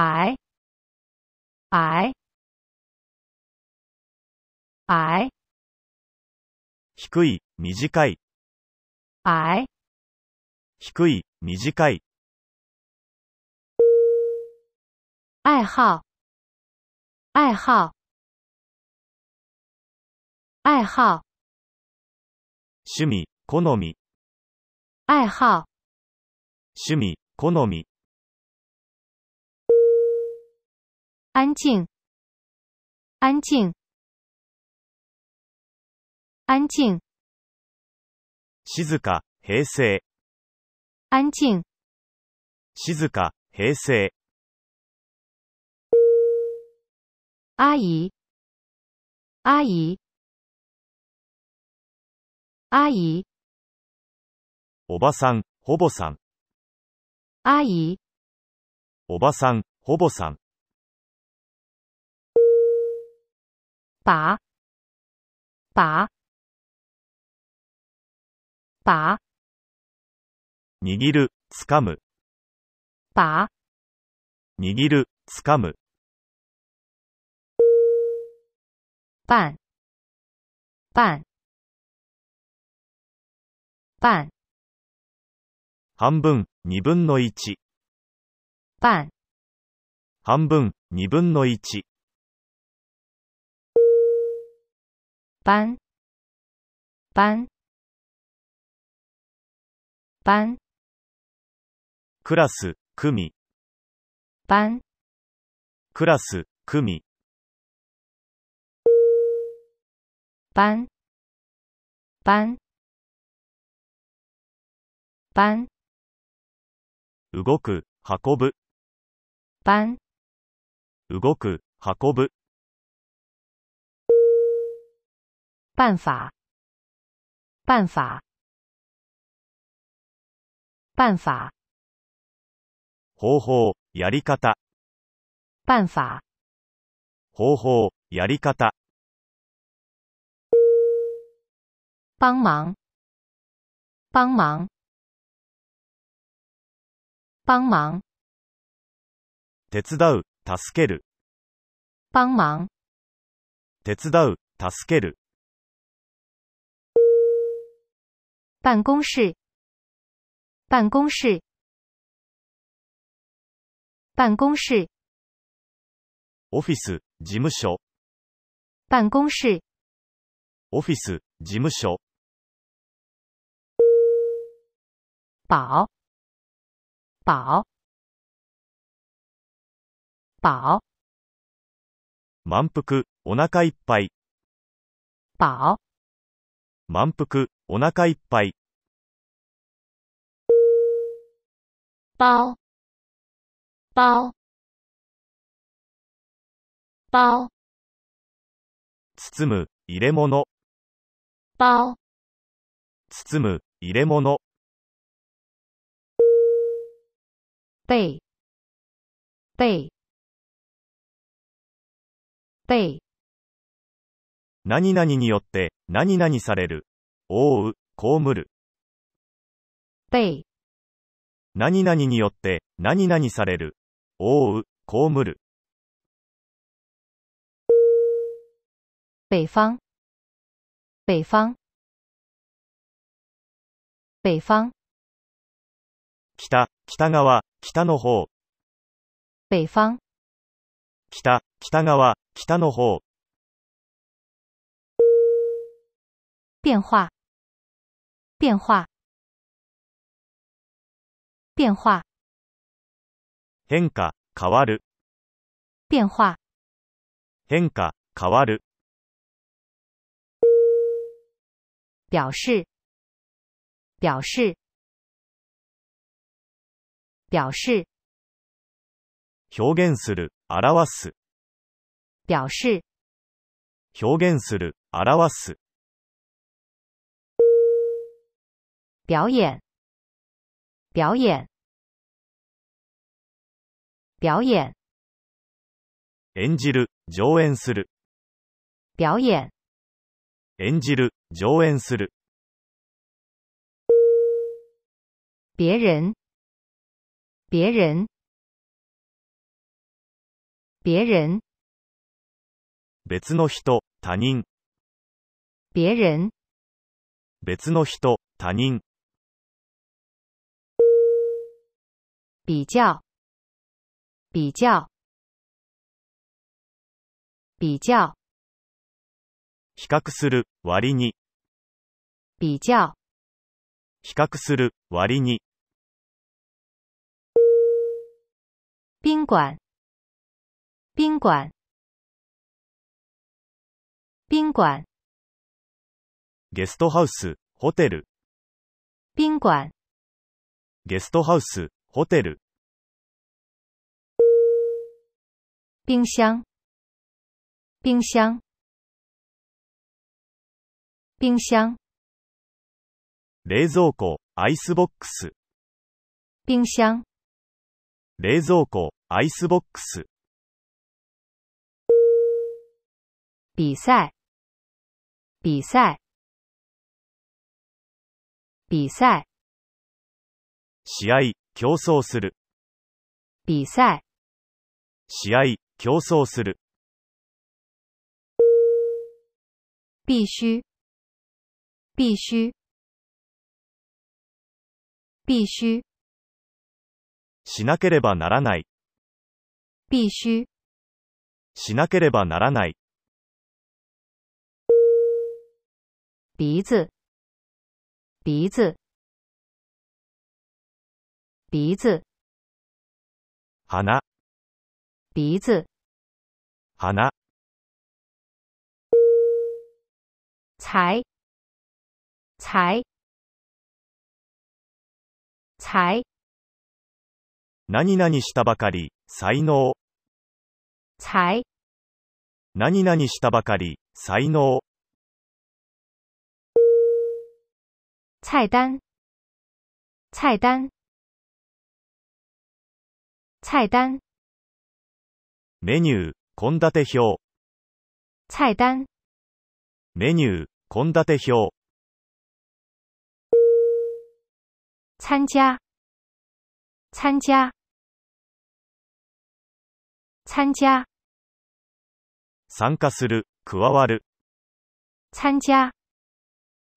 矮矮矮低い、短い、矮低い、短い、爱好。爱好。爱好。趣味、好み、爱好。趣味、好み、安静。安静。安静。静か、平静、安静。静か、平静、阿姨。阿姨。阿姨。おばさん、ほぼさん、阿姨。おばさん、ほぼさん、把把把。握る、掴む、把。握る、掴む、半半半半分、二分の一、半半分、二分の一、班。班。班。クラス、組、班。クラス、組、班。班。班。動く、運ぶ、班。動く、運ぶ、办法。办法。办法。方法、やり方、办法。方法、やり方、帮忙。帮忙。帮忙。手伝う、助ける、帮忙。手伝う、助ける、办公室办公室办公室オフィス、事務所、办公室オフィス、事務所、饱饱饱満腹、お腹いっぱい、饱満腹、 お腹いっぱい、包。包。包。包む、入れ物、包。包む、入れ物、背。背。背。何々によって、何々される、覆う、被る、背何々によって、何々される、覆う、被る、北方。北方。北方。北、北側、北の方、北方。北、北側、北の方、变化变化变化変化、変わる、变化変化、変わる、表示表示表示表現する、表す、表示表現する、表す、 表演。表演。表演。演じる、上演する、表演。演じる、上演する、别人。别人。别人，別の人、他人、别人，別の人、他人、比较，比较，比较，比較する、割に、比较，比較する、割に、宾馆，宾馆，宾馆，ゲストハウス、ホテル、宾馆，ゲストハウス、ホテル、冰箱，冰箱，冰箱，冷蔵庫、アイスボックス、冰箱，冷蔵庫、アイスボックス、比赛，比赛，比赛，試合、競争する、比赛，試合、競争する、必须，必须，必须，しなければならない、必须，しなければならない、鼻子，鼻子，鼻子，鼻、鼻子，鼻、才，才，才，何々したばかり、才能、才，何々したばかり、才能、菜单，菜单，菜单，メニュー、献立表、菜单，メニュー、献立表、参加，参加，参加，参加する、加わる、参加，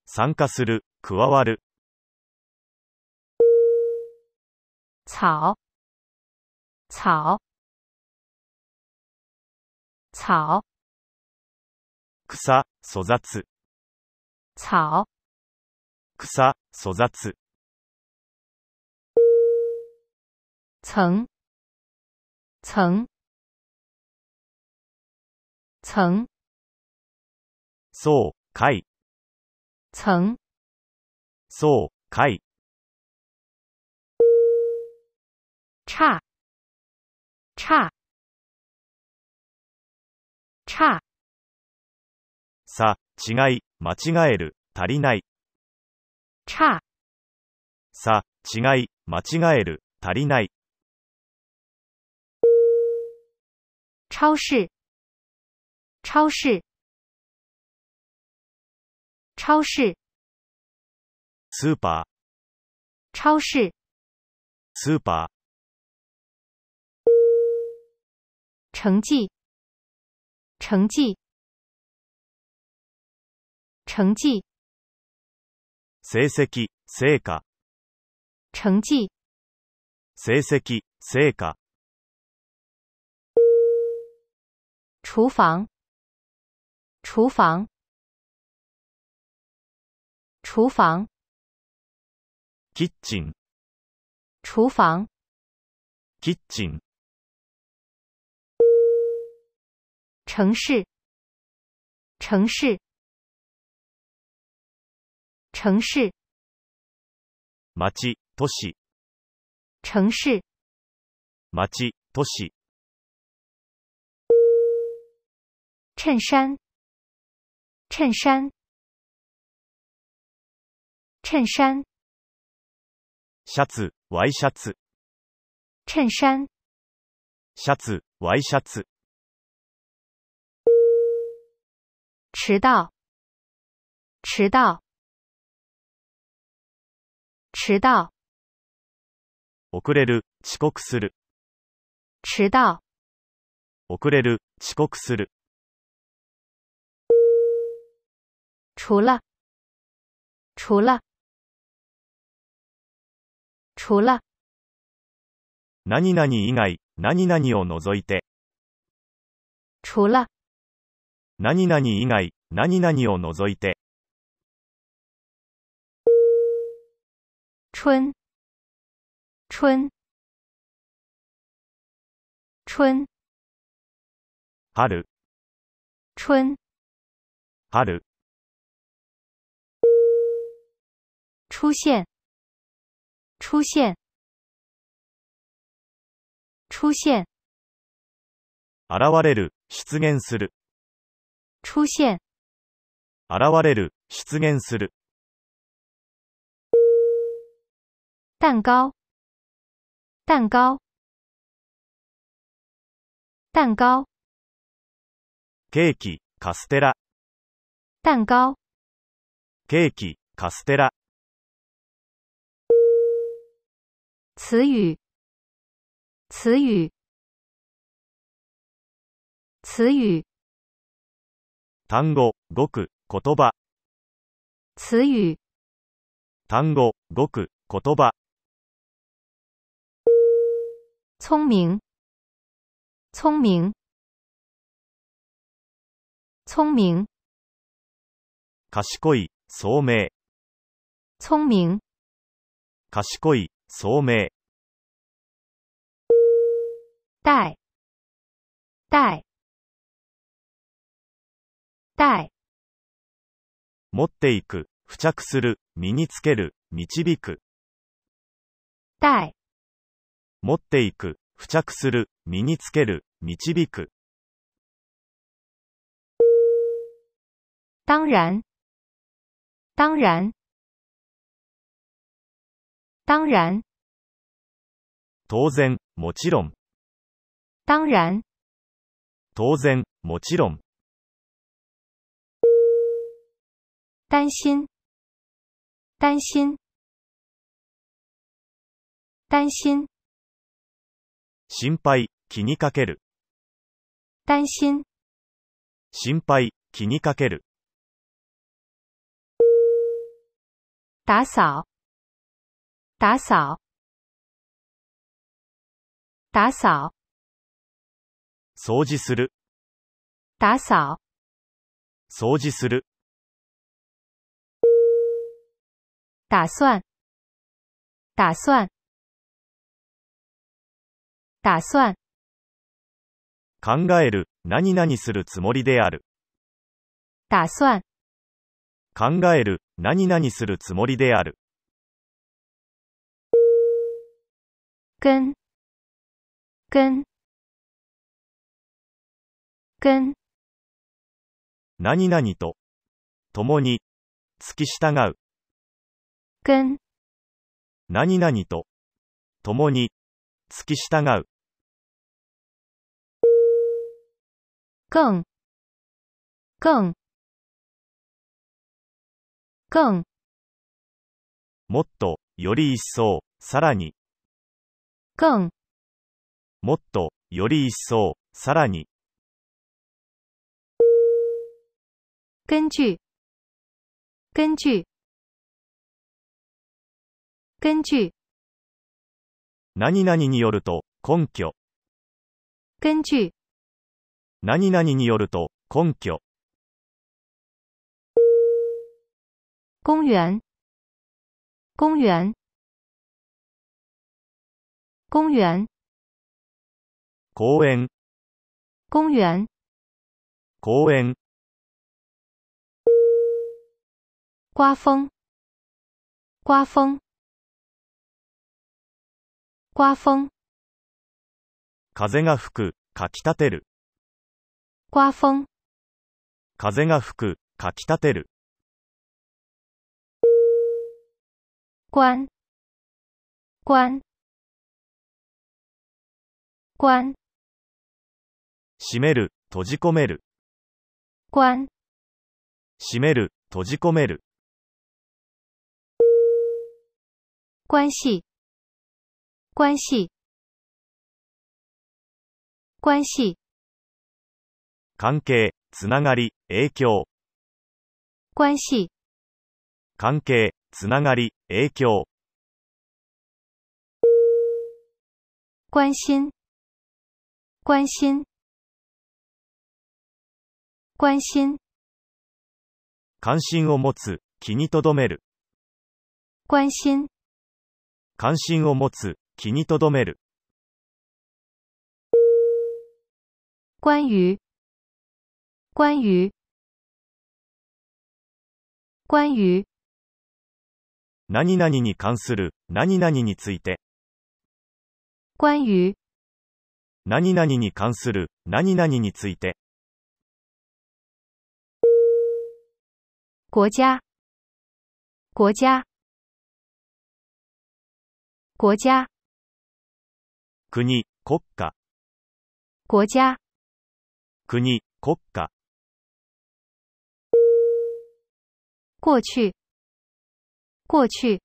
参加する、加わる、草，草，草，草、粗雑、草，草、粗雑、层，层，层，層、階、层，層、階、差，差，差，差、違い、間違える、足りない、差，差、違い、間違える、足りない、超市，超市，超市，スーパ超市，ー、スーパ成绩，成绩，成绩，ー、成績、成果、成绩，成績、成果、厨房，厨房，厨房，キッチン、厨房，キ 城市，城市，城市，町、都市、城市，町、都市、衬衫，衬衫，衬衫，シャツ、ワイシャツ、衬衫，シャツ、ワイシャツ、 迟到，迟到，迟到，遅れる、遅刻する、迟到，遅れる、遅刻する。除了，除了，除了，何々以外、何々を除いて。除了，何々以外、何々を除いて。春，春，春，春、春，春、出现，出现，出现，現れる、出現する。出现，現れる、出現する。蛋糕，蛋糕，蛋糕，ケーキ、カステラ。蛋糕，ケーキ、カステラ。词语，词语，词语，単語、語句、言葉。词语，単語、語句、言葉。聪明，聪明，聪明，賢い、聡明。聪明，賢い、聡明。带，带，带，持っていく、付着する、身につける、導く。带，持っていく、付着する、身につける、導く。当然，当然，当然，当然、もちろん。当然，当然、もちろん。担心，担心，担心，心配、気にかける。担心，心配、気にかける。打扫，打扫，打扫，掃除する。打扫，掃除する。打算，打算，打算，考える、何々するつもりである。打算，考える、何々するつもりである。跟，跟，跟，何々と、共に、付き従う。跟，何々と、共に、付き従う。更，更，更，もっと、より一層、さらに、更，もっと、より一層、さらに、根据，根据，根据，何々によると、根拠。根据，何々によると、根拠。公园，公园，公园，公園、公园，公園、刮风，刮风，刮风，風が吹く、かき立てる。刮风，風が吹く、かき立てる。关，关，关，閉める、閉じ込める。关，閉める、閉じ込める。关系，关系，关系，関係、つながり、影響。关系、関係、つながり、影響。关心、关心、关心、関心を持つ、気に留める。关心、関心を持つ、気に留める。关于、关于、关于、何々に関する、何々について。关于、何々に関する、何々について。国家、国家、国家、国、国家、国家、国、国家。过去，过去，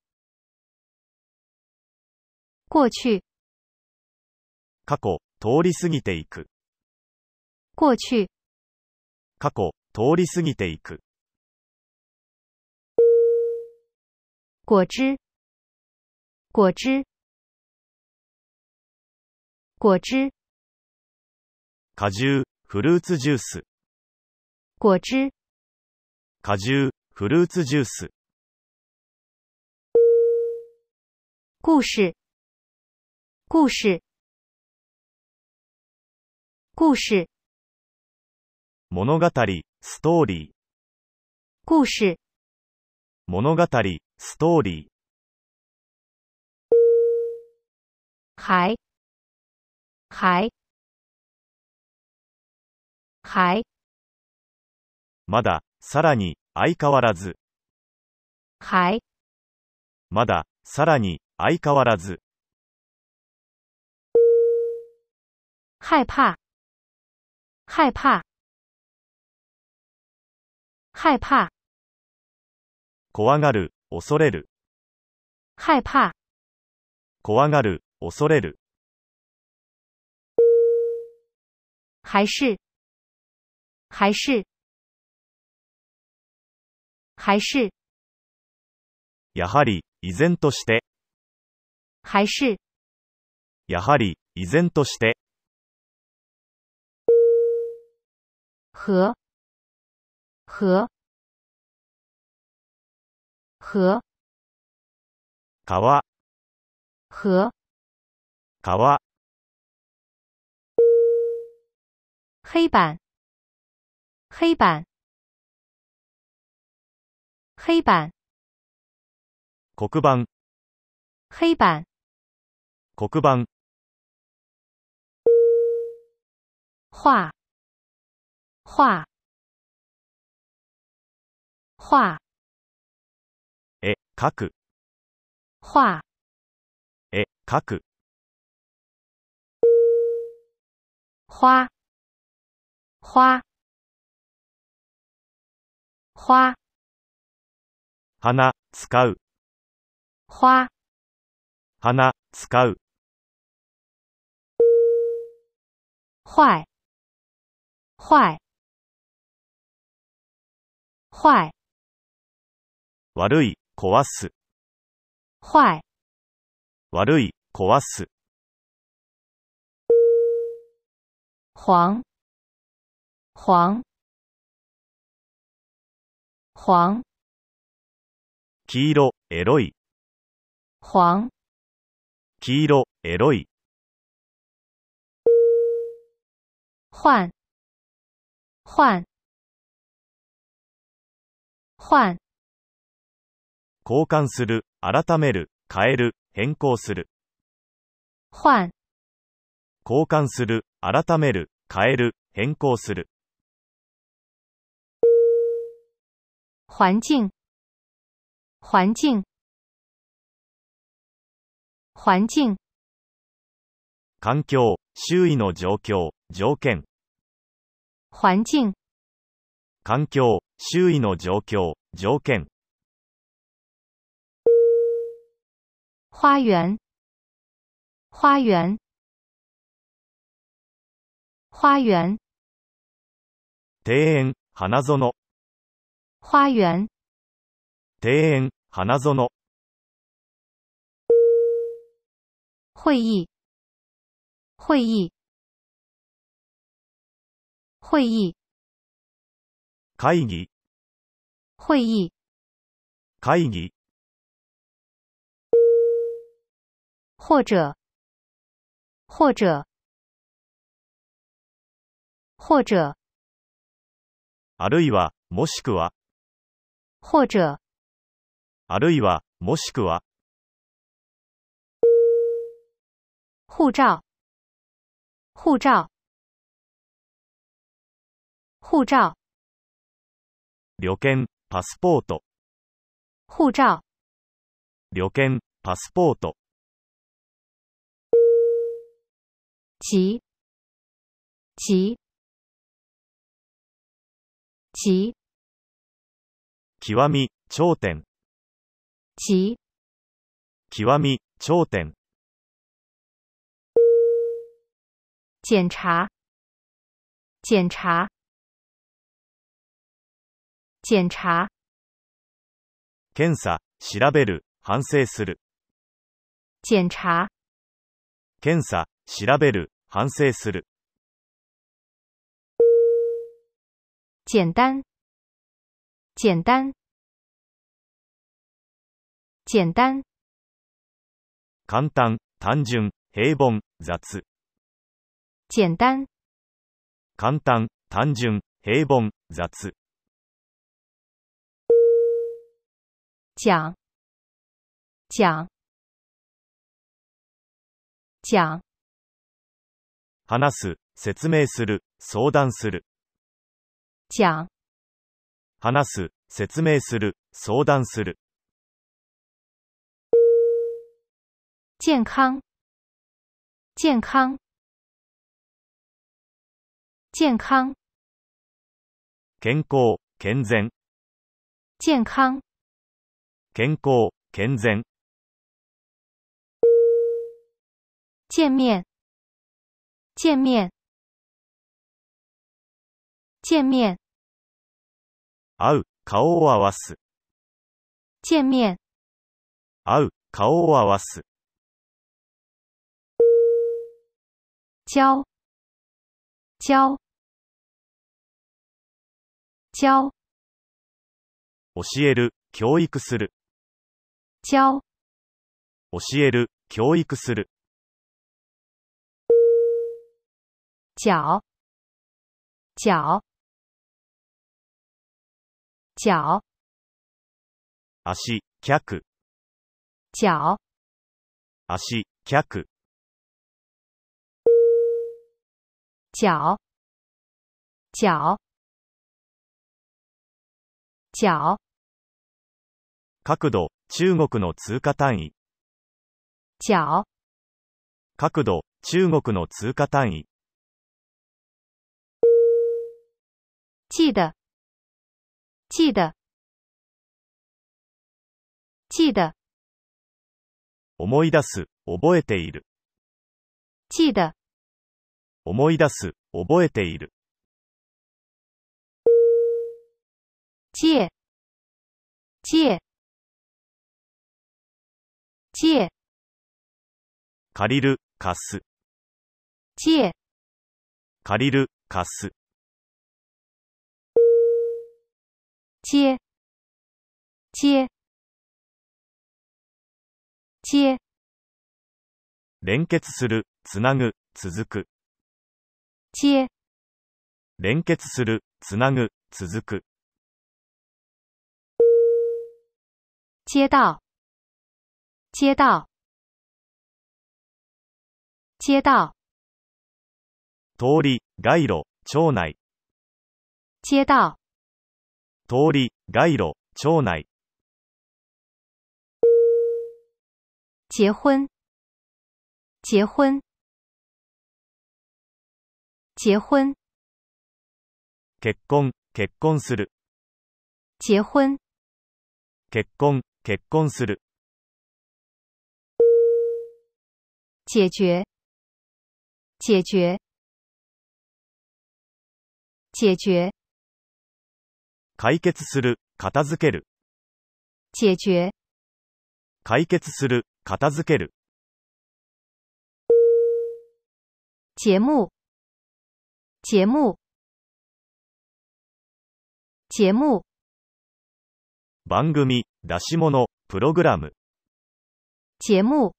过去，過去、通り過ぎていく。过去，過去、通り過ぎていく。果汁，果汁，果汁，果汁、フルーツジュース。果汁，果汁、フルーツジュース。故事，故事，故事，物語、ストーリー。故事，物語、ストーリー。还，还，还，まだ、さらに、相変わらず。还，まだ、さらに、相変わらず。害怕，害怕，害怕，怖がる、恐れる。害怕，怖がる、恐れる。还是，还是，还是，やはり、依然として。还是，やはり、依然として。和，和，和，川、和，川、黑板，黑板，黑板，黒板、黑板，黒板、画，画，画，絵、描く、画，絵、描く。花，花，花，花、使う、花，花、使う。坏，坏，坏，悪い、壊す。坏，悪い、壊す。黄，黄，黄，黄。色、エロい。黄，黄。色、エロい。换，换，换，交換する、改める、変える、変更する。换，交換する、改める、変える、変更する。环境，环境，环境，環境、周囲の状況、条件。环境，環境、周囲の状況、条件。花园，花园，花园，庭園、花園、花園、庭園、花園、会议，会议，会议，会議、会议，会議、或者，或者，或者，あるいは、もしくは、或者，あるいは、もしくは、护照，护照，护照，旅券、パスポート、护照，旅券、パスポート、急，急，急，極み、頂点、急，極み、頂点、检查，检查，检查，検査、調べる、反省する、检查，検査、調べる、反省する、简单，简单，简单，簡単、単純、平凡、雑、简单，簡単、単純、平凡、雑、讲，讲，讲，話す、説明する、相談する、讲，話す、説明する、相談する、健康，健康，健康，健康、健全、健康，健康、健全、见面，见面，见面，会う、顔を合わす、见面，会う、顔を合わす、教，教，教，教える、教育する、教，教える、教育する、脚，脚，脚，足、脚、脚，足、脚、脚，脚，脚，角度、中国の通貨単位、脚，角度、中国の通貨単位、记得，记得，记得，思い出す、覚えている、记得，思い出す、覚えている、借，借，借，借りる、貸す、借，借りる、貸す、接，接，接，連結する、つなぐ、続く、接，連結する、つなぐ、続く、街道，街道，街道，通り、街路、町内、街道，通り、街路、町内、结婚，结婚，结婚，結婚、結婚する、结婚，結婚、結婚する、解决，解决，解决，解決する、片付ける。解決、解決する、片付ける。节目、节目、节目、番組、出し物、プログラム。节目、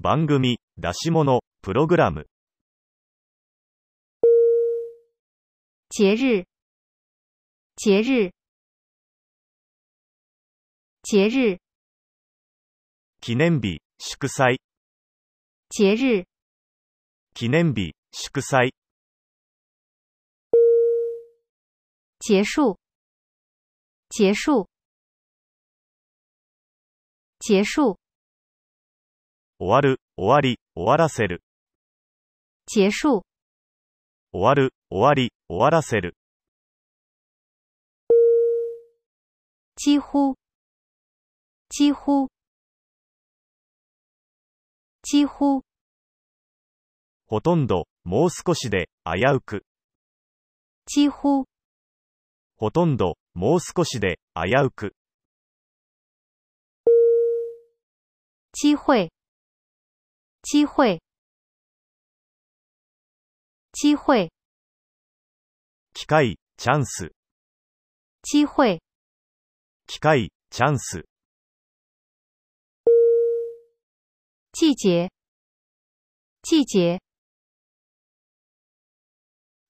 番組、出し物、プログラム。节日、节日、节日、記念日、祝祭。节日、記念日、祝祭。结束、结束、结束、終わる、終わり、終わらせる。结束、終わる、終わり、終わらせる。几乎、几乎、几乎、ほとんど、もう少しで、危うく。几乎、ほとんど、もう少しで、危うく。机会、机会、机会、機会、チャンス。机会、機会、チャンス。季节、季节、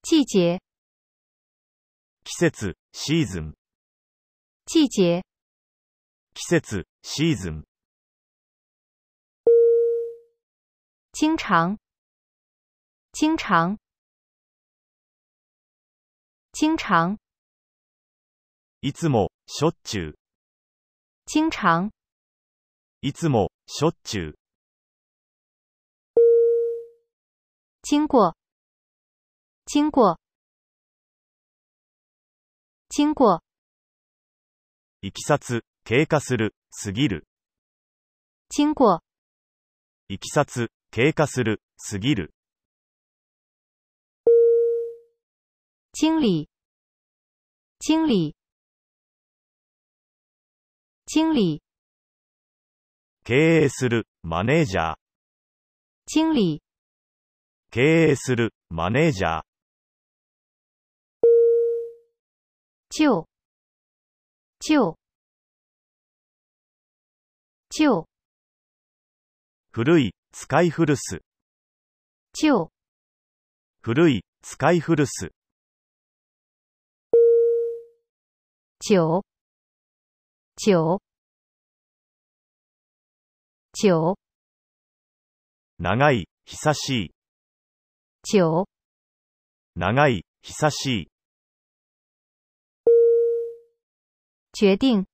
季节、季節、シーズン。季节、季節、シーズン。经常、经常、经常、いつも、しょっちゅう。经常、いつも、しょっちゅう。经过、经过、经过、いきさつ、経過する、過ぎる。经过、いきさつ、経過する、過ぎる。经理、经理、经理、経営する、マネージャー。经理、経営する、マネージャー。旧、旧、旧、古い、使い古す。旧、古い、使い古す。久、長い、久しい。久、長い、久しい。决定，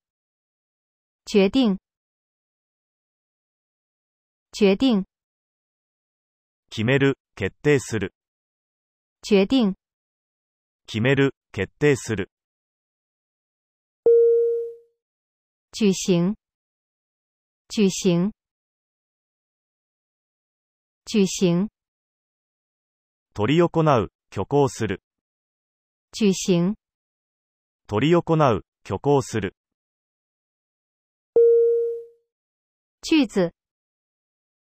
决定，决定，決める、決定する。决定，決める、決定する。举行，举行，举行，取り行う、挙行する。举行，取り行う、挙行する。句子，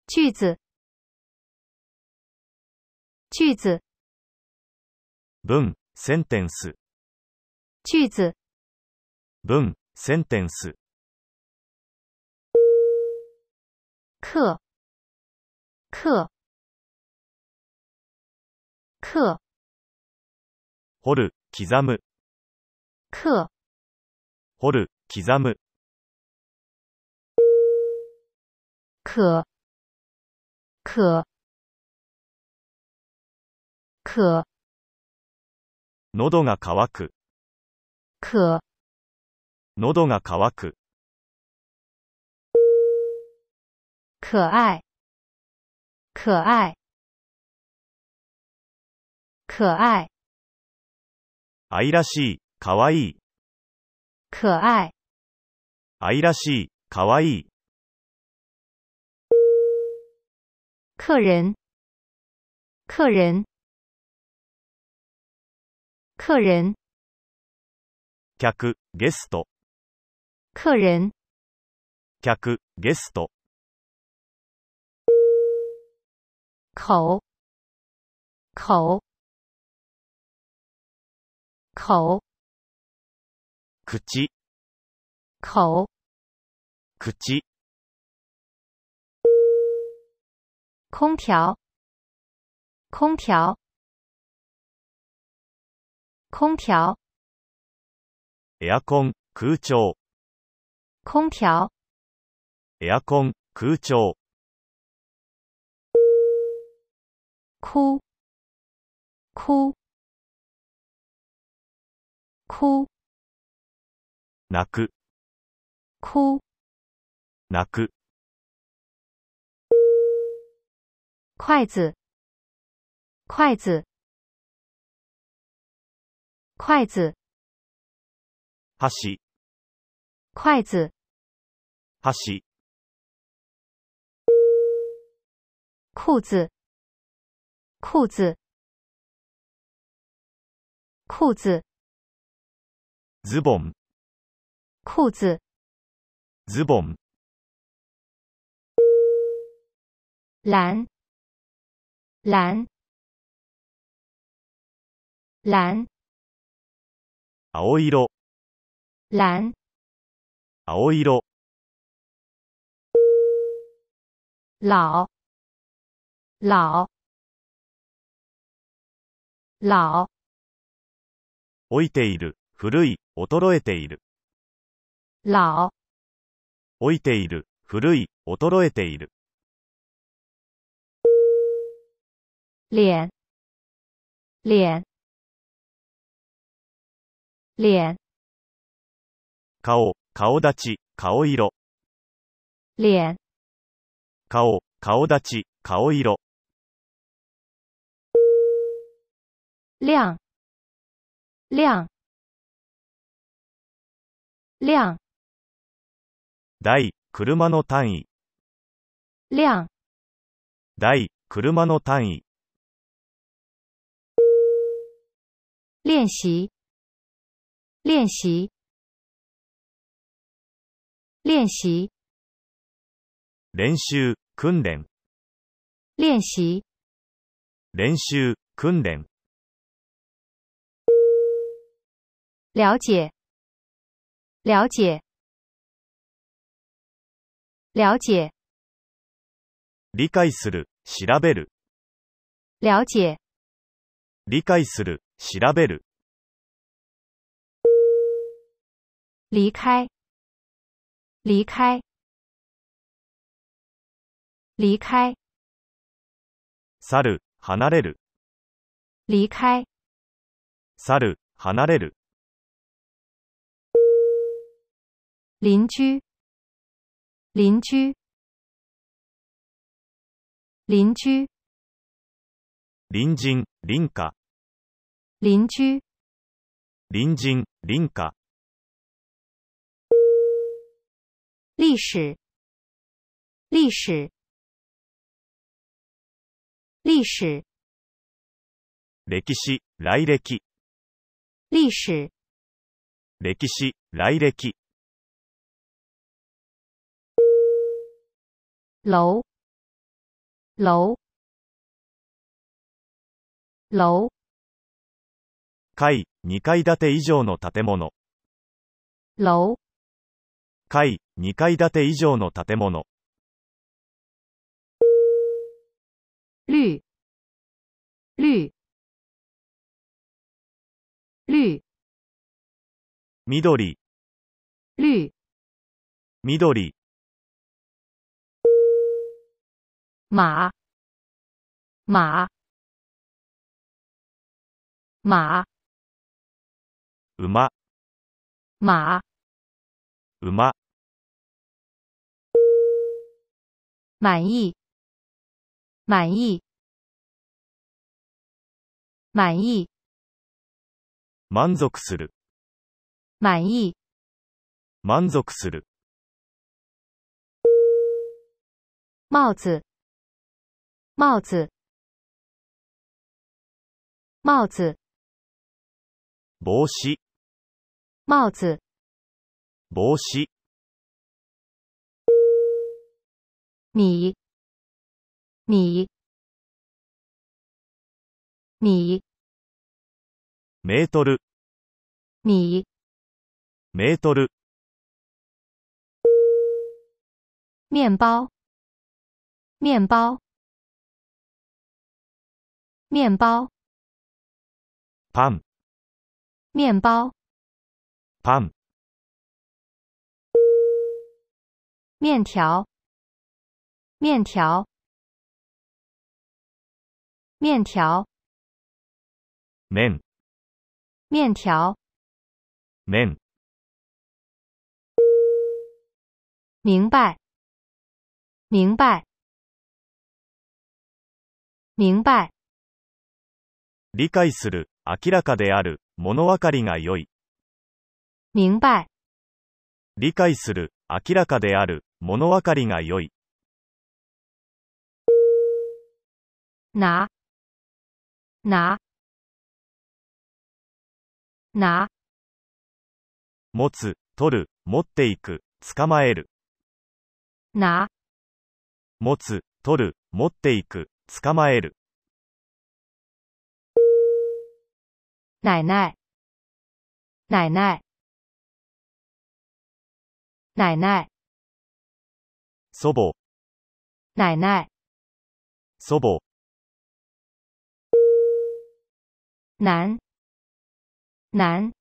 句子，句子，文、センテンス。句子，文、センテンス。课，课，课，掘る、刻む。课，掘る、刻む。可，可，可，喉が渇く。可，喉が渇く。可爱，可爱，可爱，愛らしい、かわい。い。可爱，愛らしい、かわいい。客人，客人，客人，客、ゲスト、客人、客、ゲスト、口、口、口、口、口、口、空调，空调，空调，エアコン、空調、空调，エアコン、空調、 哭，哭，哭，泣く、哭，泣く、筷子，筷子，筷子，箸、筷子，箸、裤子，裤子，裤子，ズボン、裤子，ズボン、蓝，蓝，蓝，青色、蓝，青色、老，老， 老，置いている、古い、衰えている。老，置いている、古い、衰えている。脸，脸，脸，顔、顔立ち、顔色。脸，顔、顔立ち、顔色。亮，亮，亮，台、車の単位。亮，台、車の単位。练习，练习，练习，練習、訓練。练习，練習、訓練。了解，了解，了解，理解する、調べる。了解，理解する、調べる。离开，离开，离开，去る、離れる。离开，去る、離れる。邻居，邻居，邻居，隣人、隣家。邻居，隣人、隣家。历史，历史，历史，歴史、来歴。历史，歴史、来歴。楼，楼，楼，階、2階建て以上の建物。楼，階、2階建て以上の建物。绿，绿，绿，緑、绿，緑、马，马，马，馬、马，馬、满意，满意，满意，満足する、满意，満足する。帽子，帽子，帽子，帽子、帽子、帽子、米、米、米、メートル、米、メートル、面包、面包、面包、パン、面包、パン、面条、面条、面条、麺、面条、麺、明白，明白，明白， 理解する、明らかである、物分かりが良い。明白，理解する、明らかである、物分かりが良い。拿，拿，拿，持つ、取る、持っていく、捕まえる。拿，持つ、取る、持っていく、捕まえる。奶奶，奶奶，奶奶，祖母、奶奶，祖母、南，南，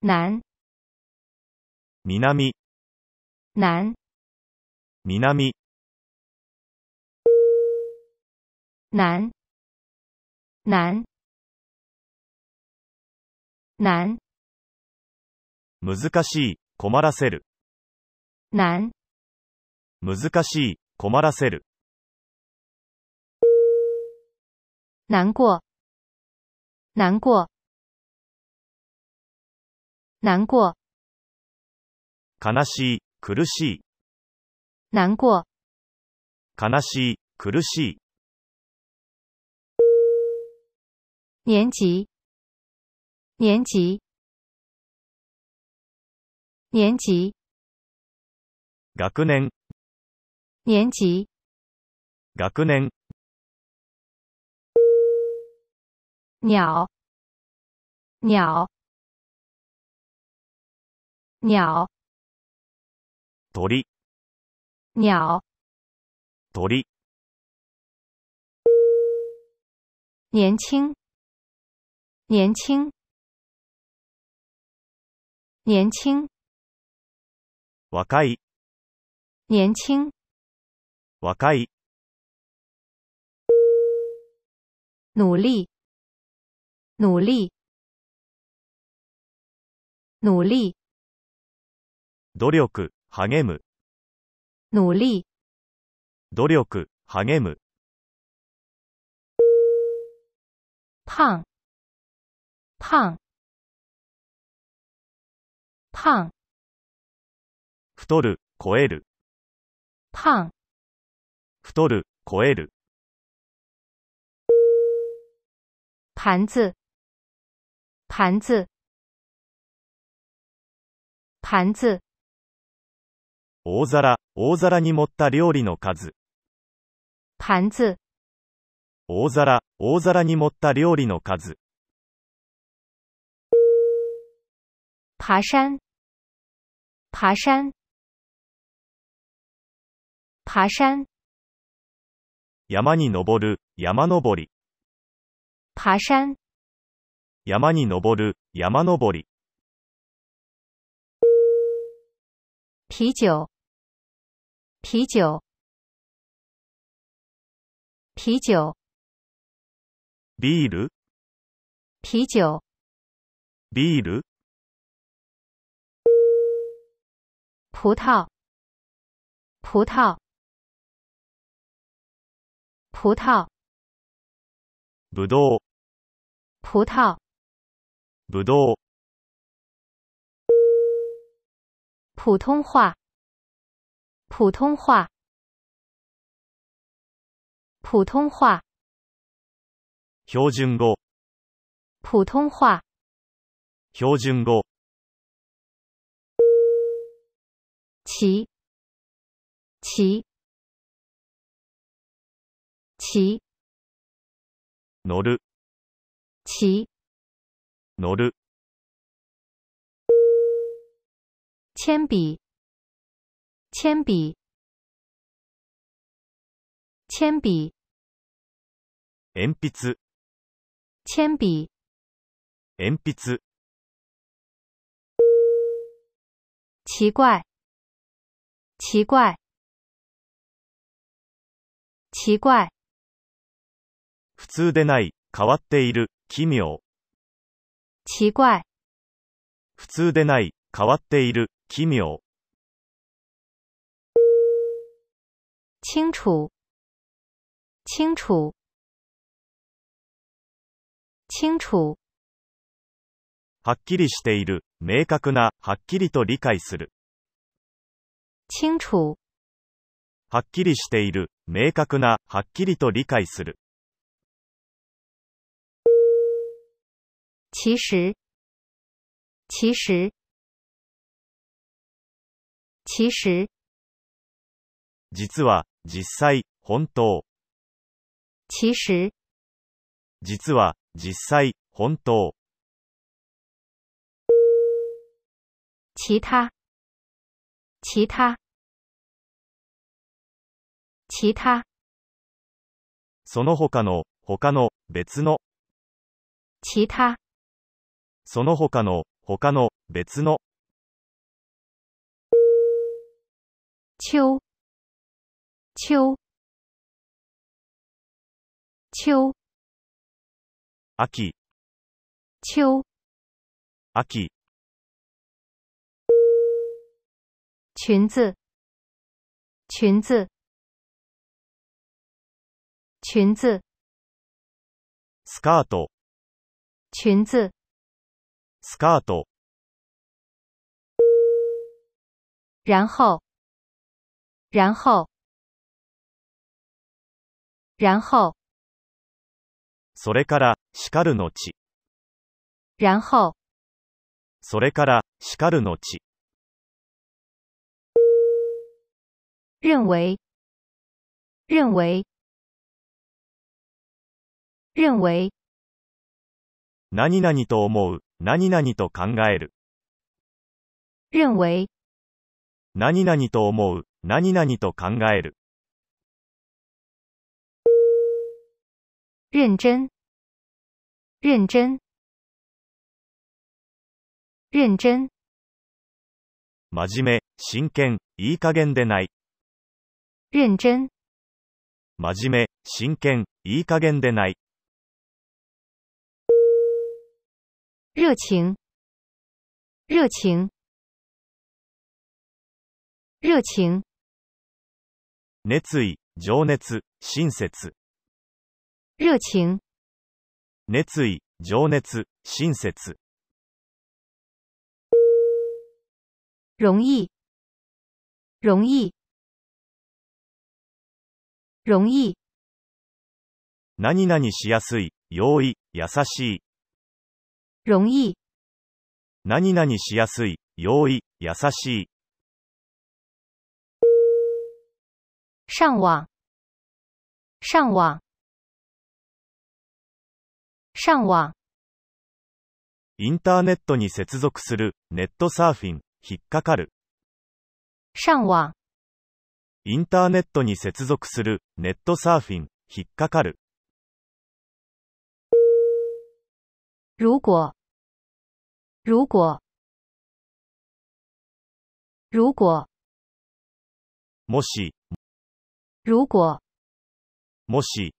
南，南、南，南、南，南，南，難しい、困らせる。南，難しい、困らせる。难过，难过，难过，悲しい、苦しい。难过，悲しい、苦しい。年级，年级，年级，学年、年级，学年、鸟，鸟，鸟，鳥、鸟，鳥、年轻，年轻，年轻，若い、年轻，若い。努力，努力，努力，努力、励む、努力，努力、励む。胖， 胖，胖，太る、超える、胖，太る、超える。盘子，盘子，盘子，大皿、大皿に盛った料理の数。盘子，大皿、大皿に盛った料理の数。爬山，爬山，爬山，山に登る、山登り。爬山，山に登る、山登り。啤酒，啤酒，啤酒，ビール、啤酒，ビール、葡萄，葡萄，葡萄，ぶどう、葡萄，ぶどう、普通话，普通话，普通话，標準語、普通话， 標準語、 骑，骑，骑，乗る、骑，乗る、铅笔，铅笔，铅笔，鉛筆、铅笔，鉛筆、奇怪，奇怪，奇怪，普通でない、変わっている、奇妙。奇怪，普通でない、変わっている、奇妙。清楚，清楚，清楚，はっきりしている、明確な、はっきりと理解する。清楚，はっきりしている、明確な、はっきりと理解する。其实，其实，其实，実は、実際、本当。其实，実は、実際、本当。其他，其他，其他，その他の、他の、別の、其他，その他の、他の、別の、秋，秋，秋，秋、秋，秋、裙子，裙子，裙子，スカート、裙子，スカート、然后，然后，然后，それから、叱るのち。然后，それから、叱るのち。认为，认为，认为，何々と思う、何々と考える。认为，何々と思う、何々と考える。认真，认真，认真，真面目、真剣、いい加減でない。认真，真面目、真剣、いい加減でない。热情，热情，热情，熱意、情熱、親切。热情，熱意、情熱、親切。容易，容易，容易，何々しやすい、容易、優しい。容易，何々しやすい、容易、優しい。上网，上网，上网，インターネットに接続する、ネットサーフィン、引っかかる。上网，インターネットに接続する、ネットサーフィン、引っかかる。如果，如果，如果，もし、如果，もし、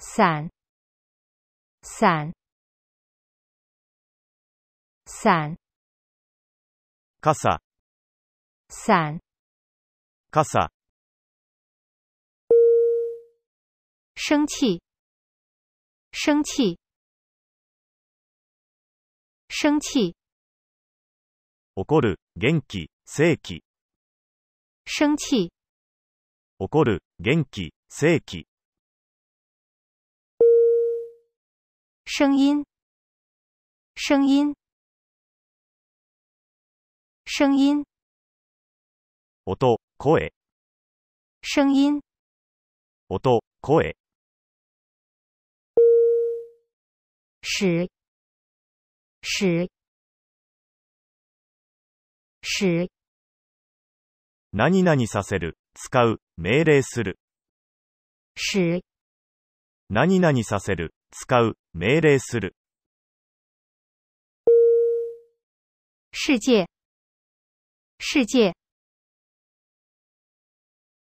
伞，伞，伞，傘、伞，傘、生气，生气，生气，怒る、元気、正気。生气，怒る、元気、正気。声音，声音，声音，音、声、声音，音、声、使，使，使，何々させる、使う、命令する。使，何々させる、使う、命令する。世界，世界，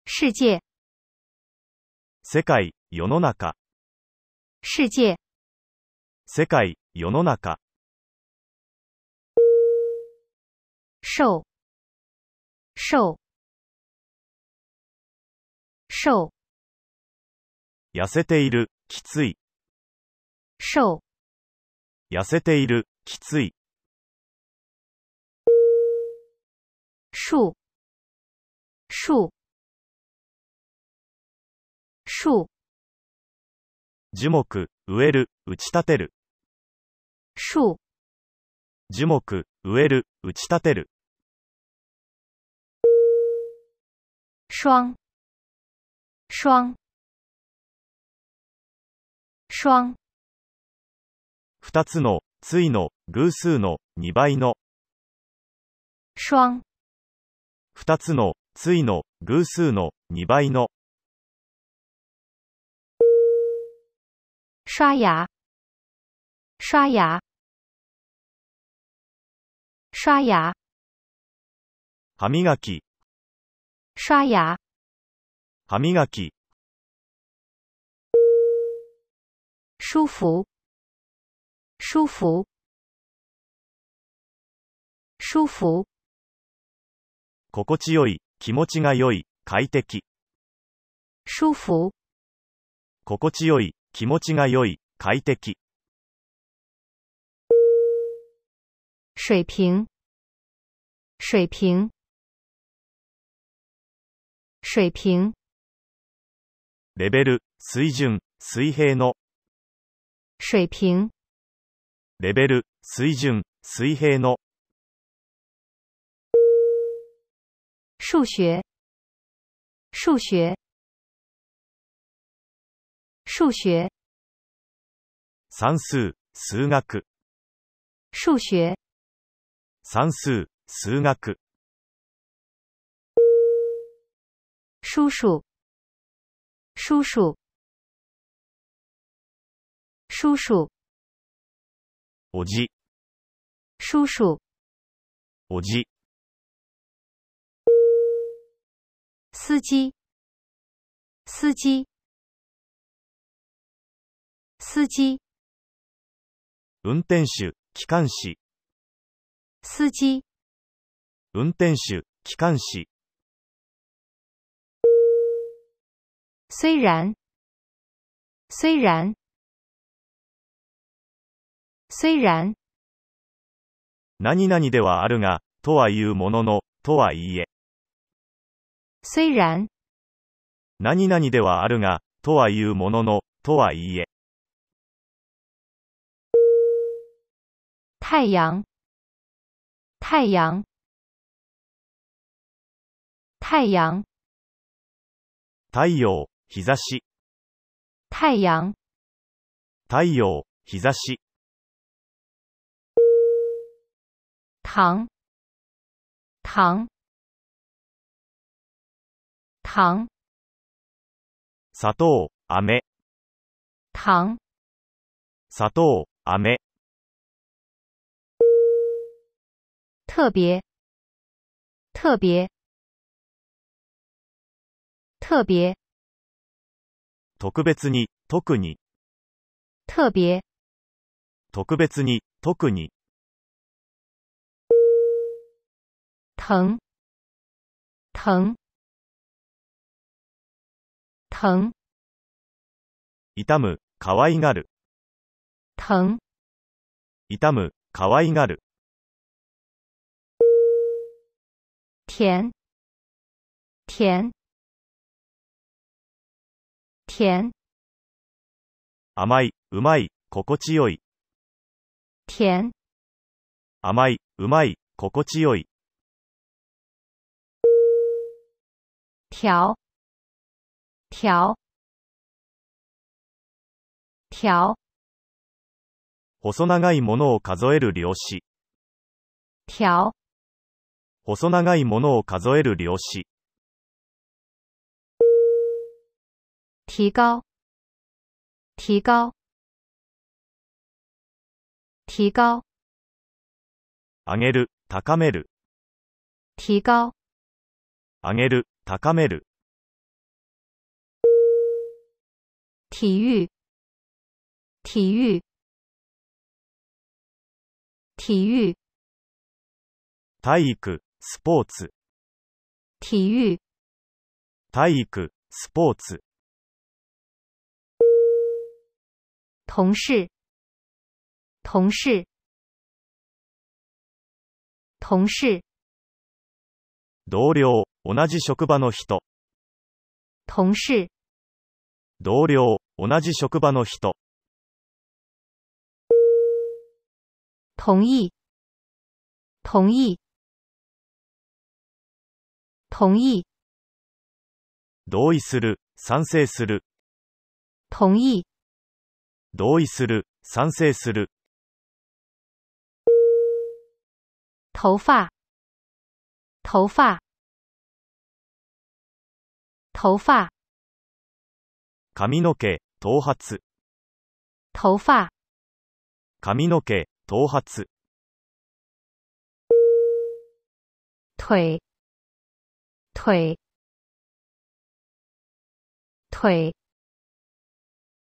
世界，世界、世の中、世界，世界、世の中、瘦，瘦，瘦，痩せている、きつい、瘦，痩せている、きつい、树，树，树，樹木、植える、打ち立てる、树，樹木、植える、打ち立てる、双，双，双，二つの、対の、偶数の、2倍の、双，二つの、対の、偶数の、2倍の、刷牙，刷牙，刷牙，歯磨き、刷牙，歯磨き、舒服，舒服，舒服，心地よい、気持ちが良い、快適。舒服，心地よい、気持ちが良い、快適。水平，水平，水平，レベル、水準、水平の、水平，レベル、水準、水平の、数学，数学，数学，算数、数学、数学，算数、数学、叔叔，叔叔，叔叔，おじ、叔叔，おじ、司机，司机， 司机，運転手、機関士、司机，運転手、機関士、虽然，虽然，虽然，何々ではあるが、とはいうものの、とはいいえ。虽然，何々ではあるが、とはいうものの、とはいいえ。太阳，太阳，太阳，太陽、日差し、太陽、太陽、日差し、糖、糖、糖、砂糖、飴、糖、砂糖、飴、特别、特别、特別、特別に、特に、特別、特別に、特に、疼、疼、疼、痛む、可愛がる、疼、痛む、可愛がる、甜、甜、甜、甘い、うまい、心地よい。甜、甘い、うまい、心地よい。条、条、条、細長いものを数える量子。条、細長いものを数える量子。提高、提高、提高、上げる、高める。提高、上げる、高める。体育、体育、体育、体育、スポーツ。体育、体育、スポーツ。同事，同事，同事，同僚、同じ職場の人。同事，同僚、同じ職場の人。同意，同意，同意，同意する、賛成する。同意，同意する、賛成する。头发，头发，头发，髪の毛、頭髪。头发，髪の毛、頭髪。腿，腿，腿，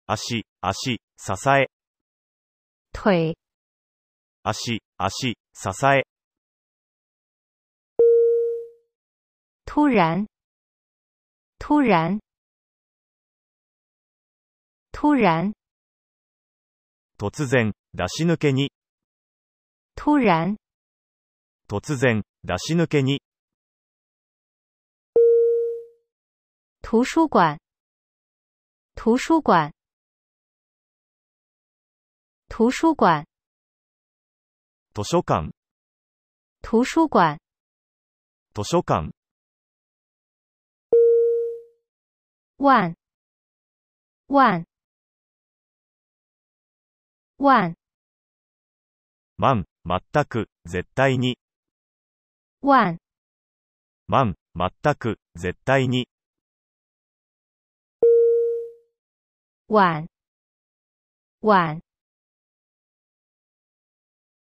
足、足、支え。腿，足、足、支え。突然，突然，突然，突然、出し抜けに。突然，突然、出し抜けに。图书馆，图书馆，图书馆，図書館、图书馆，図書館。万，万，万，万、全く、絶対に。万，万、全く、絶対に。晚，晚，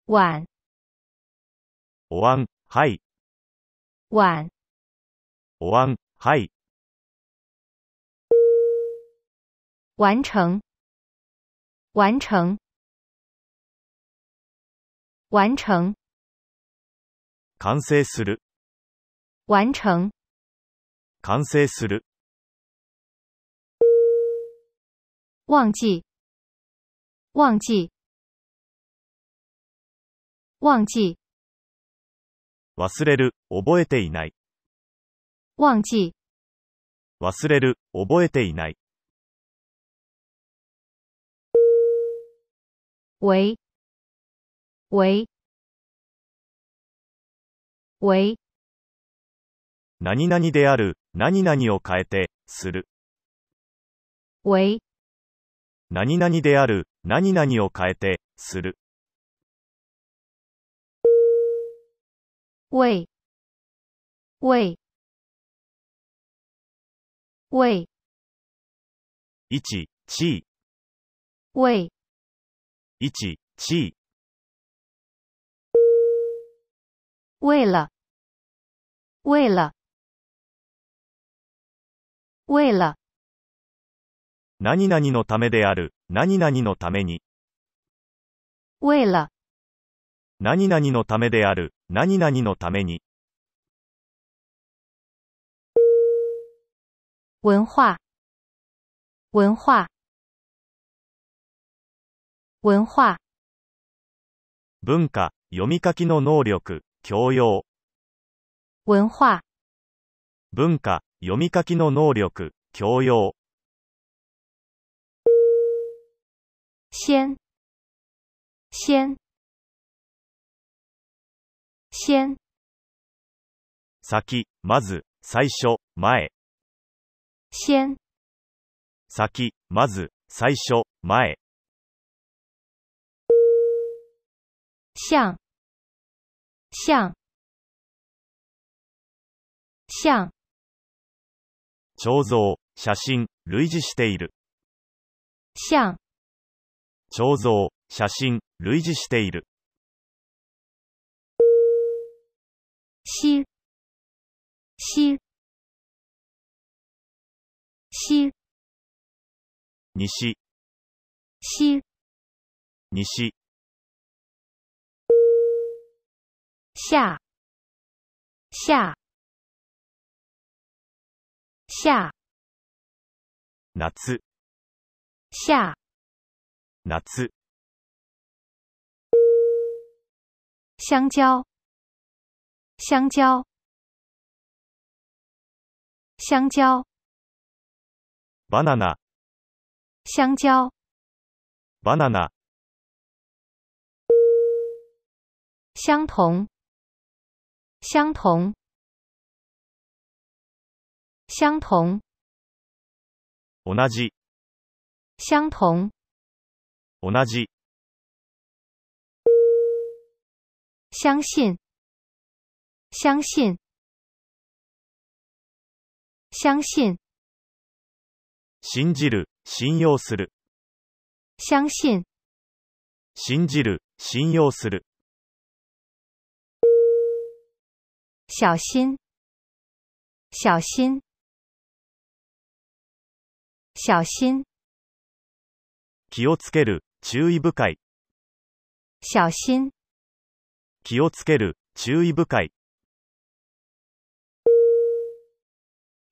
晚，お椀、はい。晚，お椀、はい。完成，完成，完成，完成する、完成，完成する。忘记，忘记，忘记，忘れる、覚えていない。忘记，忘れる、覚えていない。喂，喂，喂，何々である、何々を変えて、する。喂，何々である、何々を変えて、する。喂，喂，喂，1、地位、喂，1、地位。为了，为了，为了，何々のためである、何々のために。为了，何々のためである、何々のために。文化，文化，文化，文化、読み書きの能力、教養。文化，文化、読み書きの能力、教養。先，先，先，先、まず、最初、前。先，先、まず、最初、前。像，像，像，彫像、写真、類似している。像，彫像、写真、類似している。吸，吸，吸，西、吸，西、下，下，下，夏、下，夏、香蕉，香蕉，香蕉，バナナ、香蕉，バナナ、相同，相同，相同，同じ、相同，同じ、相信，相信，相信，信じる、信用する。相信，信じる、信用する。小心，小心，小心，気をつける、注意深い。小心，気をつける、注意深い。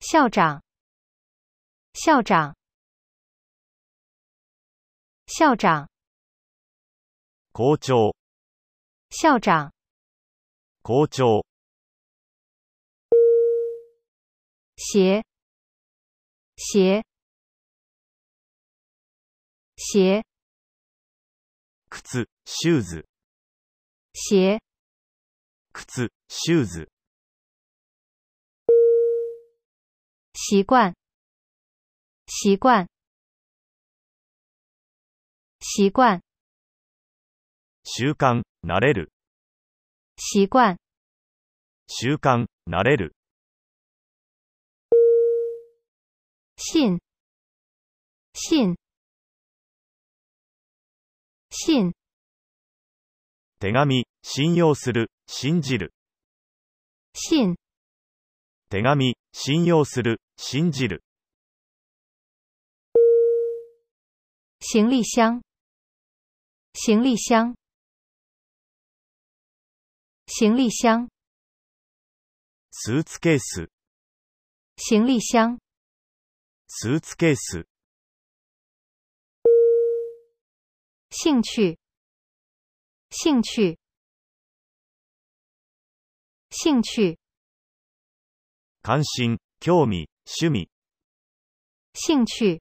校长，校长，校长，校長、校长，校長、鞋，鞋，鞋，靴、シューズ、鞋，靴、シューズ。习惯，习惯，习惯，習慣、慣れる。习惯，習慣、慣れる。信，信，信，手紙、信用する、信じる。信，手紙、信用する、信じる。行李箱，行李箱，行李箱，スーツケース、行李箱，スーツケース。兴趣，兴趣，兴趣，関心、興味、趣味。兴趣，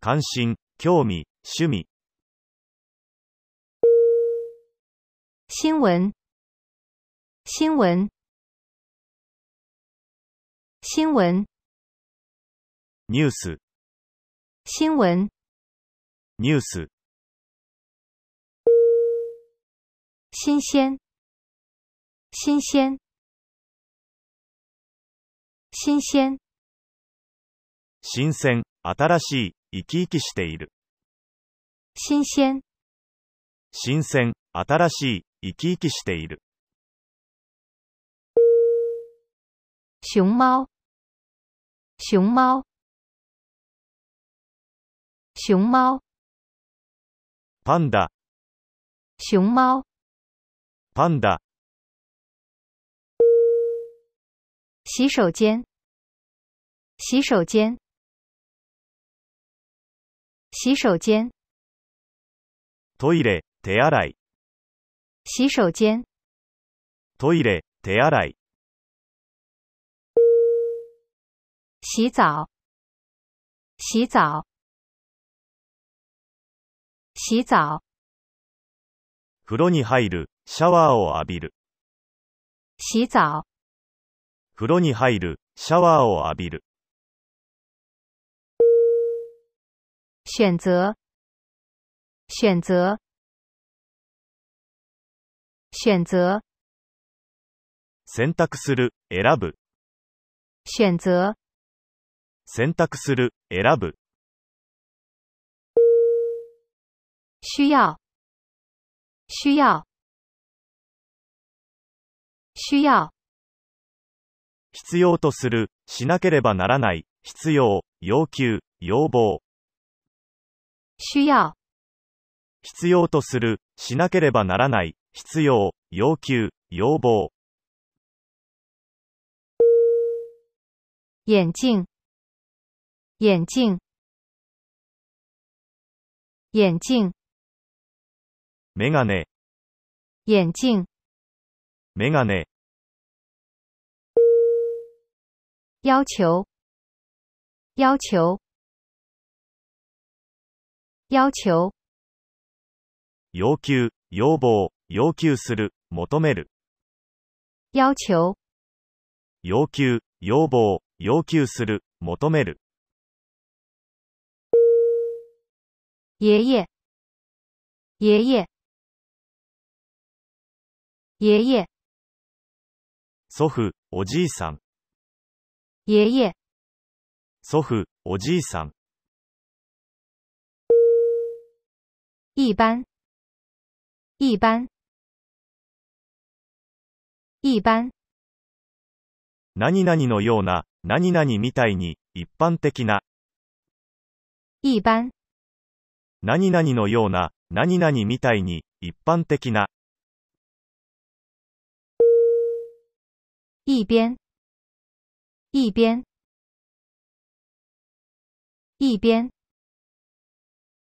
関心、興味、趣味。新闻，新闻，新闻，ニュース、新闻，ニュース。 新鲜，新鲜，新鲜，新鮮、新しい、生き生きしている。新鲜，新鮮、新しい、生き生きしている。熊猫，熊猫，熊猫，パンダ、熊猫，パンダ、洗手间，洗手间，洗手间，トイレ、手洗い、洗手间，トイレ、手洗い。洗澡，洗澡，洗澡、風呂に入る、シャワーを浴びる。洗澡、風呂に入る、シャワーを浴びる。选择、选择、选择、選択する、選ぶ。选择、選択する、選ぶ。需要、需要、需要、必要とする、しなければならない、必要、要求、要望。需要、必要とする、しなければならない、必要、要求、要望。眼镜、眼镜、眼镜、メガネ、眼镜、メガネ、要求、要求、要求、要求、要望、要求する、求める。要求、要求、要望、要求する、求める。爷爷、爷爷、爷爷、祖父、おじいさん。爷爷、祖父、おじいさん。一般、一般、一般、何々のような、何々みたいに、一般的な。一般、何々のような、何々みたいに、一般的な。一边、一边、一边、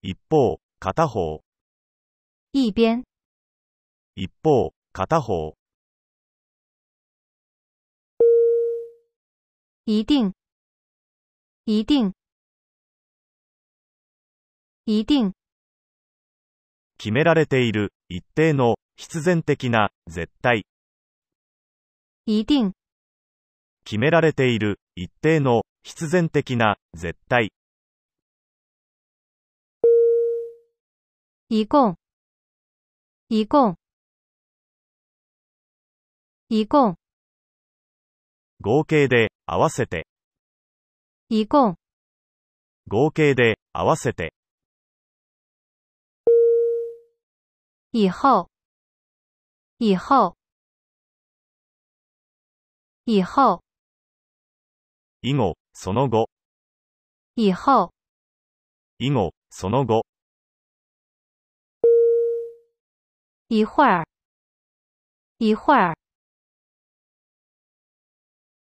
一方、片方。一边、一方、片方。一定、一定、一定、決められている、一定の、必然的な、絶対。一定、決められている、一定の、必然的な、絶対。一共、一共、一共、合計で、合わせて。一共、合計で、合わせて。以后、以后、以后、以後、その後。以后、以後、その後。一会儿，一会儿，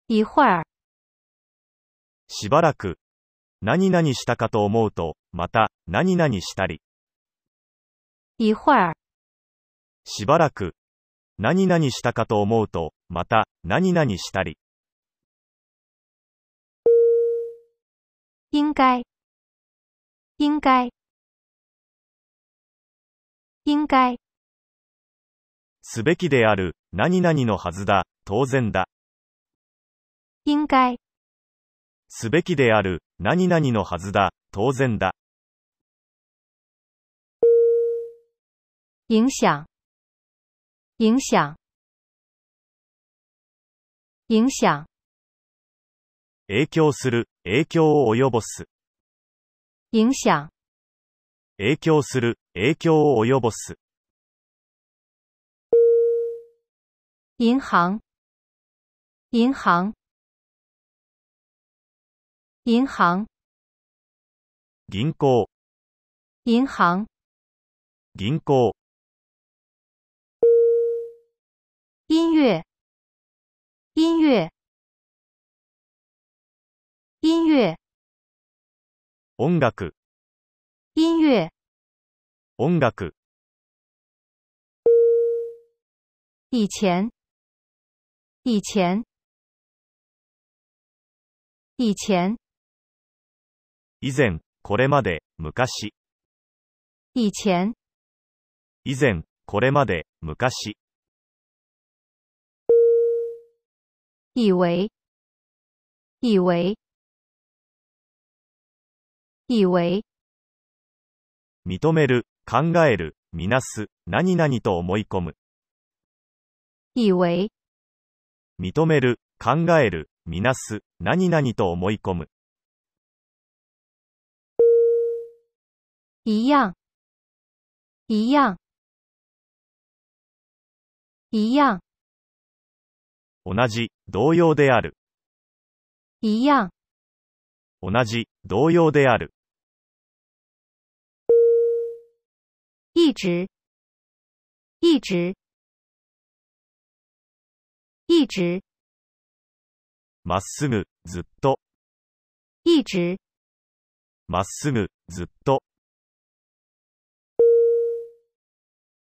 一会儿，しばらく。何々したかと思うと、また、何々したり。一会儿，しばらく。何々したかと思うと、また、何々したり。应该，应该，应该，すべきである、何々のはずだ、当然だ。应该，すべきである、何々のはずだ、当然だ。影响，影响，影响，影響する、影響を及ぼす。影响，影響する、影響を及ぼす。银行，银行，银行，銀行、银行，銀行、音乐，音乐，音乐，音楽、音乐，音楽、以前，以前，以前，以前、これまで、昔。以前、以前、これまで、昔。以为、以为、以为、認める、考える、みなす、何々と思い込む。以为、認める、考える、みなす、何々と思い込む。一样、一样、一样、同じ、同様である。一样、同じ、同様である。一直、一直、一直、まっすぐ、ずっと、一直、まっすぐ、ずっと。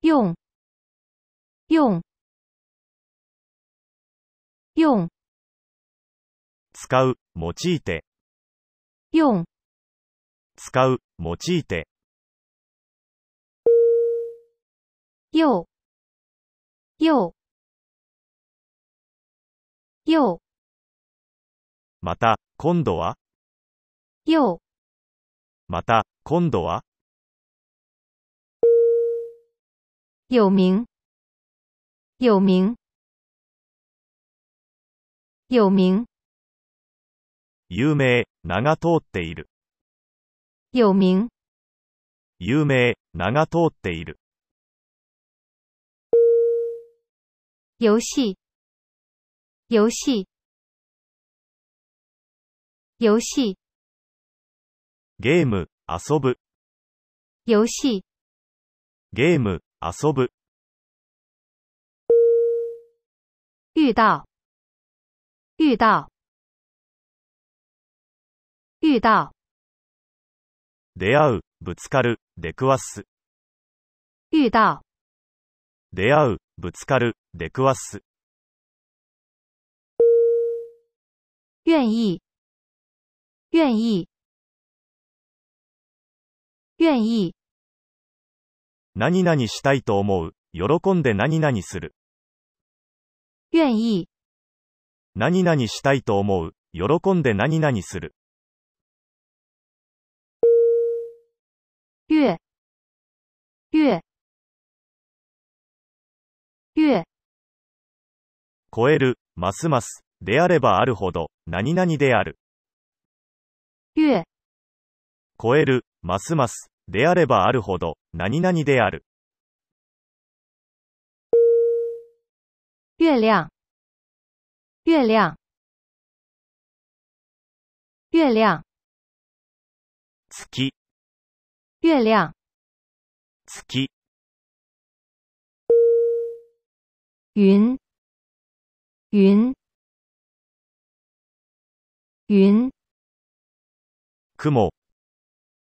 用、用、用、使う、用いて、用、使う、用いて。又、又、又、また、今度は？又、また、今度は？有名、有名、有名、有名、名が通っている。有名、有名、名が通っている。遊戏、遊戏、遊戏、ゲーム、遊ぶ。遊戏、ゲーム、遊ぶ。遇到、遇到、遇到、出会う、ぶつかる、出くわす。遇到、出会う、ぶつかる、出くわす。愿意、愿意、愿意、何々したいと思う。喜んで何々する。愿意、何々したいと思う。喜んで何々する。月、月、月、超える、ますます。であればあるほど、何々である。月、超える、ますます。であればあるほど、何々である。月亮、月亮、月亮、月、月亮、月、云、云、云、雲、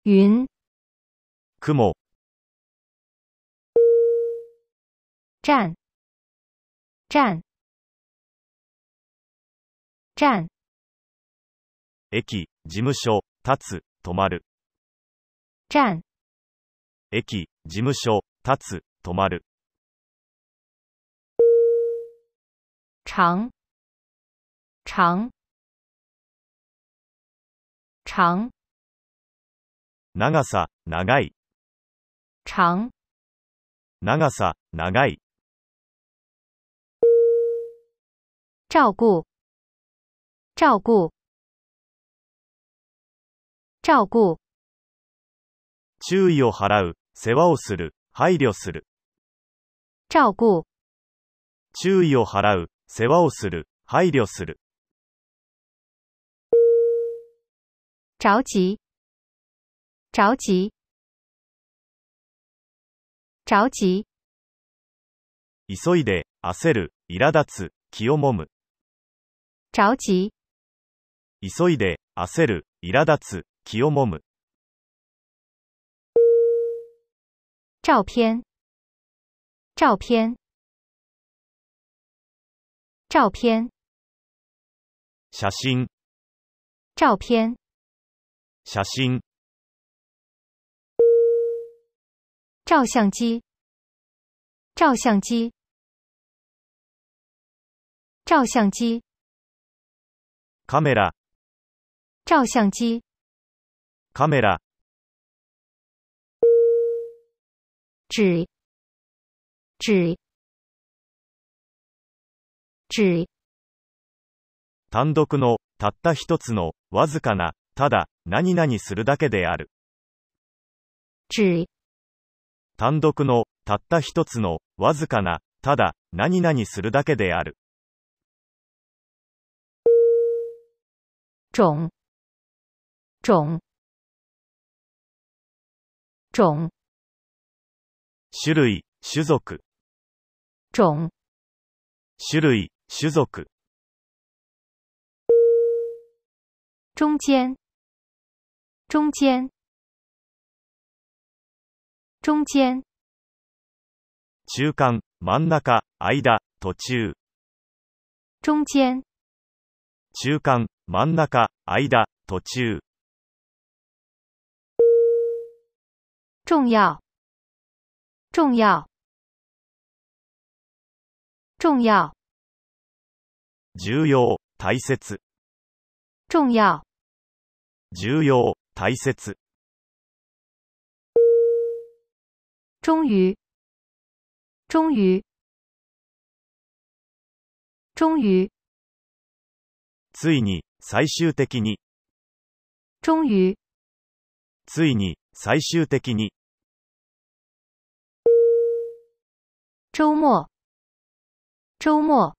云、雲、站、站、站、駅、事務所、立つ、止まる。站、駅、事務所、立つ、止まる。长、长、长、長さ、長い。长、長さ、長い。照顾、照顾、照顾、注意を払う、世話をする、配慮する。照顾、注意を払う、世話をする、配慮する。着急、着急、着急、急いで、焦る、苛立つ、気をもむ。着急、急いで、焦る、苛立つ、気をもむ。照片、照片、照片、写真、照片、写真。照相机，照相机，照相机，カメラ、照相机，カメラ、纸，纸，纸，単独の、たった一つの、わずかな、ただ、何々するだけである。纸，単独の、たった一つの、わずかな、ただ、何々するだけである。种，种，种，種類、種族、种，種類、種族、中间，中间，中间，中間、真ん中、間、途中、中间，中間、真ん中、間、途中、重要，重要，重要，重要、大切、重要，重要、大切、终于，终于，终于，ついに、最終的に、终于，ついに、最終的に、周末，周末，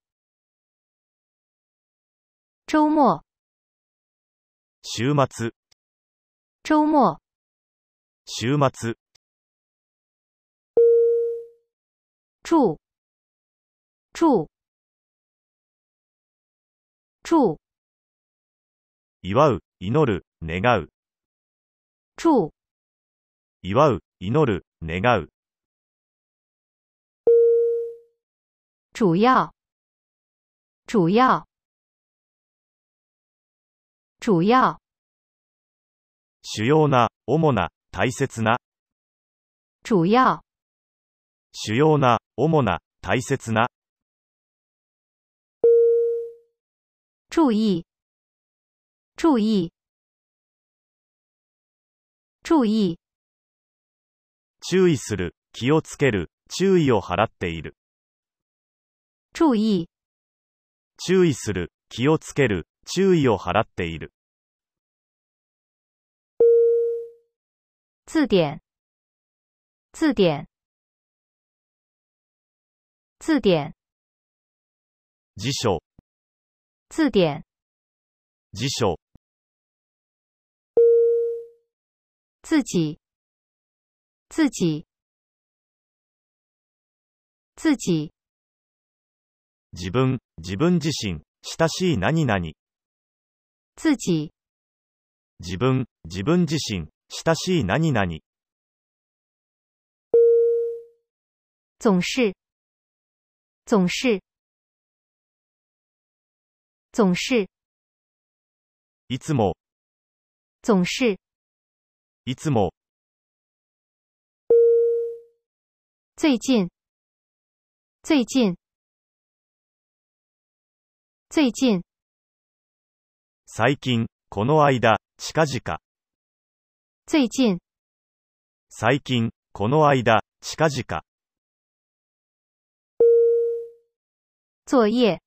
周末，週末、周末，週末、祝，祝，祝，祝う、祈る、願う、祝，祝う、祈る、願う、主要，主要，主要，主要な、主な、大切な、主要，主要な、主な、大切な、注意，注意，注意，注意する、気をつける、注意を払っている。注意，注意する、気をつける、注意を払っている。字典，字典，字典，辞書、字典，辞書、自己，自己，自己，自分、自分自身、親しい何々。自己，自分、自分自身、親しい何々。总是，总是，总是，いつも、总是，いつも、最近，最近，最近，最近、この間、近々。最近，最近、この間、近々。作业，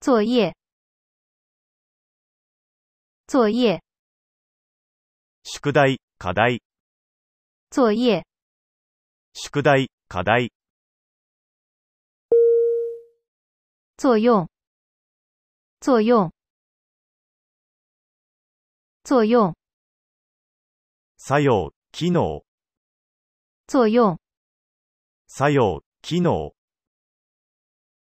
作业，作业，宿題、課題、作业，宿題、課題、作用，作用，作用，作用、機能、作用，作用、機能、